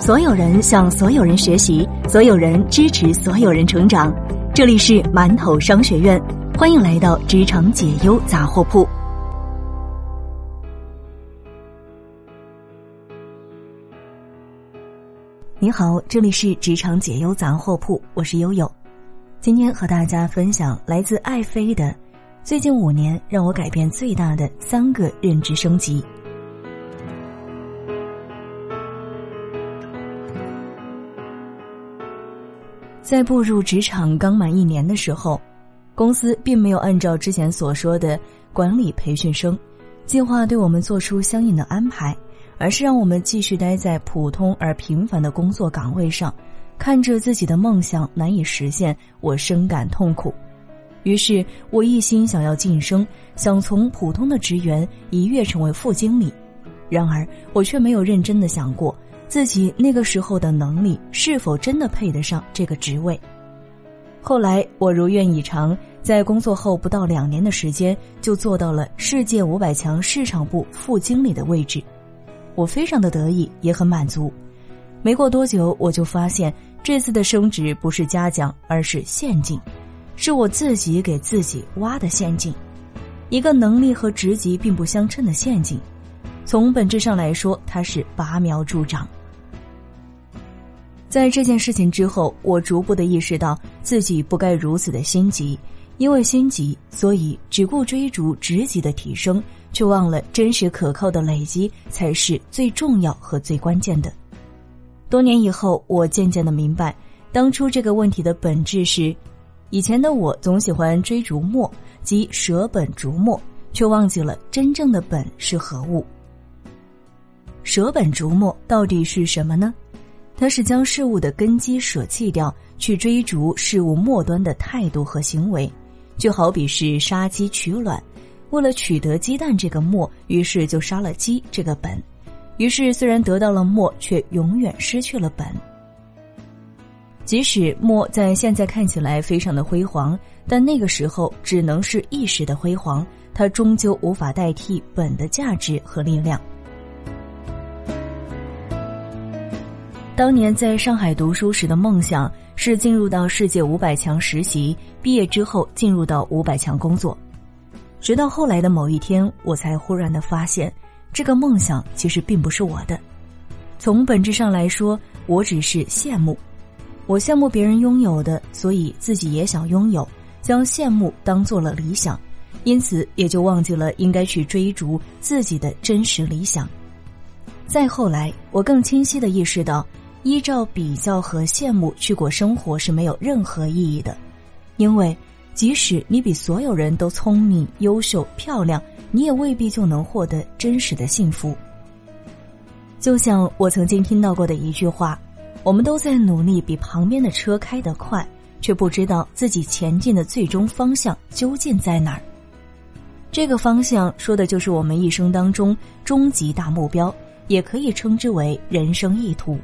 所有人向所有人学习，所有人支持所有人成长。这里是馒头商学院，欢迎来到职场解忧杂货铺。你好，这里是职场解忧杂货铺，我是悠悠。今天和大家分享来自爱妃的最近五年让我改变最大的三个认知升级。在步入职场刚满一年的时候，公司并没有按照之前所说的管理培训生计划对我们做出相应的安排，而是让我们继续待在普通而平凡的工作岗位上，看着自己的梦想难以实现，我深感痛苦。于是我一心想要晋升，想从普通的职员一跃成为副经理，然而我却没有认真的想过。自己那个时候的能力是否真的配得上这个职位？后来我如愿以偿，在工作后不到两年的时间，就做到了世界五百强市场部副经理的位置，我非常的得意，也很满足。没过多久，我就发现这次的升职不是嘉奖，而是陷阱，是我自己给自己挖的陷阱，一个能力和职级并不相称的陷阱。从本质上来说，它是拔苗助长。在这件事情之后，我逐步的意识到自己不该如此的心急，因为心急，所以只顾追逐职级的提升，却忘了真实可靠的累积才是最重要和最关键的。多年以后，我渐渐的明白，当初这个问题的本质是，以前的我总喜欢追逐末，即舍本逐末，却忘记了真正的本是何物。舍本逐末到底是什么呢？它是将事物的根基舍弃掉，去追逐事物末端的态度和行为，就好比是杀鸡取卵，为了取得鸡蛋这个末，于是就杀了鸡这个本，于是虽然得到了末，却永远失去了本。即使末在现在看起来非常的辉煌，但那个时候只能是一时的辉煌，它终究无法代替本的价值和力量。当年在上海读书时的梦想是进入到世界五百强实习，毕业之后进入到五百强工作。直到后来的某一天，我才忽然的发现，这个梦想其实并不是我的。从本质上来说，我只是羡慕，我羡慕别人拥有的，所以自己也想拥有，将羡慕当做了理想，因此也就忘记了应该去追逐自己的真实理想。再后来，我更清晰的意识到。依照比较和羡慕去过生活是没有任何意义的，因为即使你比所有人都聪明、优秀、漂亮，你也未必就能获得真实的幸福。就像我曾经听到过的一句话：“我们都在努力比旁边的车开得快，却不知道自己前进的最终方向究竟在哪儿。”这个方向说的就是我们一生当中终极大目标，也可以称之为人生意图。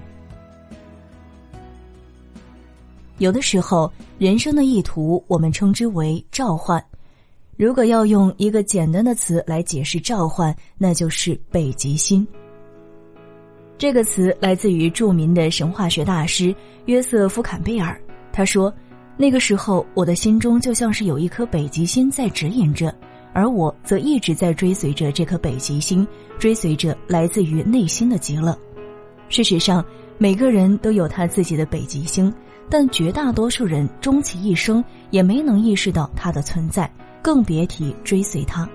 有的时候，人生的意图我们称之为召唤。如果要用一个简单的词来解释召唤，那就是北极星。这个词来自于著名的神话学大师约瑟夫·坎贝尔。他说：“那个时候，我的心中就像是有一颗北极星在指引着，而我则一直在追随着这颗北极星，追随着来自于内心的极乐。事实上，每个人都有他自己的北极星。”但绝大多数人终其一生也没能意识到它的存在，更别提追随它。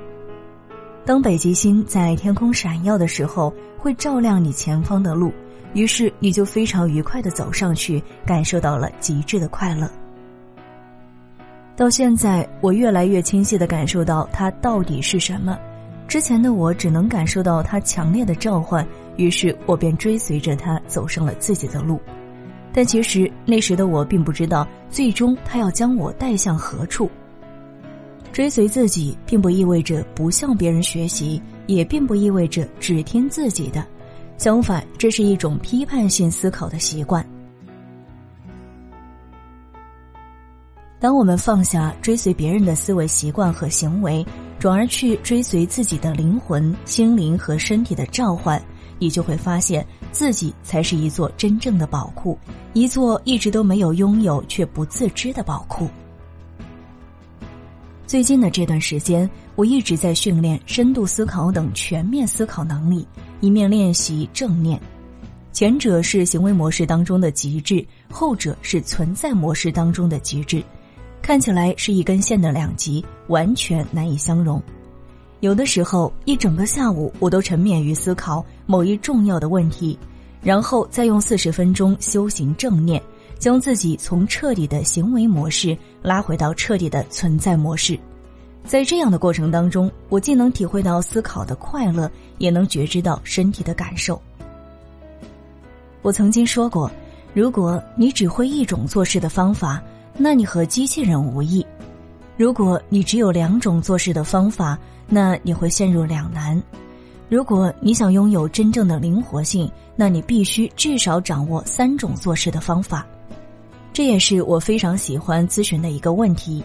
当北极星在天空闪耀的时候，会照亮你前方的路，于是你就非常愉快的走上去，感受到了极致的快乐。到现在，我越来越清晰的感受到它到底是什么。之前的我只能感受到他强烈的召唤，于是我便追随着他走上了自己的路。但其实那时的我并不知道，最终他要将我带向何处。追随自己，并不意味着不向别人学习，也并不意味着只听自己的。相反，这是一种批判性思考的习惯。当我们放下追随别人的思维习惯和行为，转而去追随自己的灵魂、心灵和身体的召唤，你就会发现自己才是一座真正的宝库，一座一直都没有拥有却不自知的宝库。最近的这段时间，我一直在训练深度思考等全面思考能力，一面练习正念。前者是行为模式当中的极致，后者是存在模式当中的极致，看起来是一根线的两极，完全难以相容。有的时候，一整个下午我都沉湎于思考某一重要的问题，然后再用四十分钟修行正念。将自己从彻底的行为模式拉回到彻底的存在模式，在这样的过程当中，我既能体会到思考的快乐，也能觉知到身体的感受。我曾经说过，如果你只会一种做事的方法，那你和机器人无异；如果你只有两种做事的方法，那你会陷入两难；如果你想拥有真正的灵活性，那你必须至少掌握三种做事的方法。这也是我非常喜欢咨询的一个问题。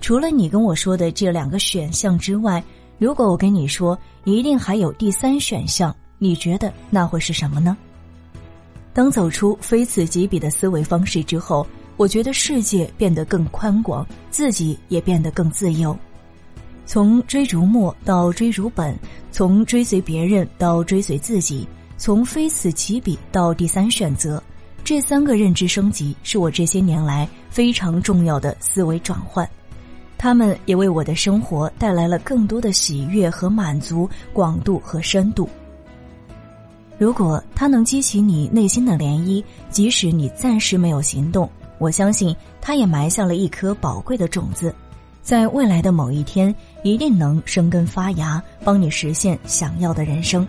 除了你跟我说的这两个选项之外，如果我跟你说一定还有第三选项，你觉得那会是什么呢？当走出非此即彼的思维方式之后，我觉得世界变得更宽广，自己也变得更自由。从追逐末到追逐本，从追随别人到追随自己，从非此即彼到第三选择。这三个认知升级是我这些年来非常重要的思维转换，他们也为我的生活带来了更多的喜悦和满足、广度和深度。如果它能激起你内心的涟漪，即使你暂时没有行动，我相信他也埋下了一颗宝贵的种子，在未来的某一天一定能生根发芽，帮你实现想要的人生。